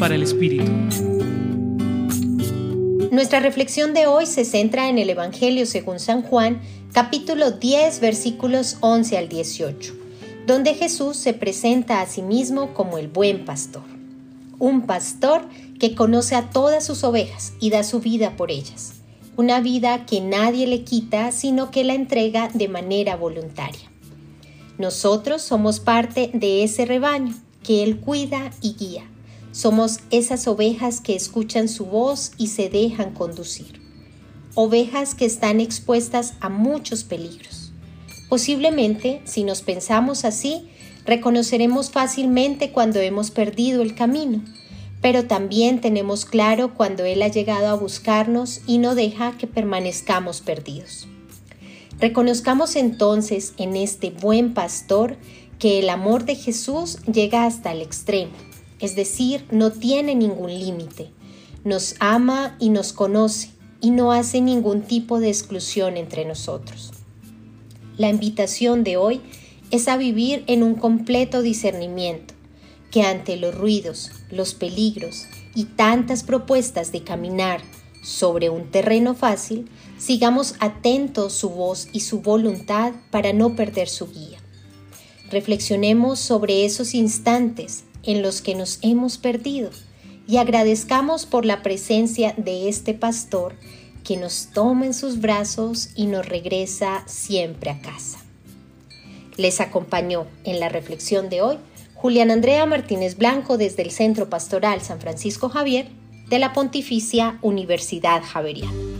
para el Espíritu. Nuestra reflexión de hoy se centra en el Evangelio según San Juan, capítulo 10, versículos 11 al 18, donde Jesús se presenta a sí mismo como el buen pastor. Un pastor que conoce a todas sus ovejas y da su vida por ellas. Una vida que nadie le quita, sino que la entrega de manera voluntaria. Nosotros somos parte de ese rebaño que Él cuida y guía somos esas ovejas que escuchan su voz y se dejan conducir. Ovejas que están expuestas a muchos peligros. Posiblemente, si nos pensamos así, reconoceremos fácilmente cuando hemos perdido el camino, pero también tenemos claro cuando Él ha llegado a buscarnos y no deja que permanezcamos perdidos. Reconozcamos entonces en este buen pastor que el amor de Jesús llega hasta el extremo es decir, no tiene ningún límite. Nos ama y nos conoce y no hace ningún tipo de exclusión entre nosotros. La invitación de hoy es a vivir en un completo discernimiento, que ante los ruidos, los peligros y tantas propuestas de caminar sobre un terreno fácil, sigamos atentos su voz y su voluntad para no perder su guía. Reflexionemos sobre esos instantes en los que nos hemos perdido y agradezcamos por la presencia de este pastor que nos toma en sus brazos y nos regresa siempre a casa. Les acompañó en la reflexión de hoy Julián Andrea Martínez Blanco desde el Centro Pastoral San Francisco Javier de la Pontificia Universidad Javeriana.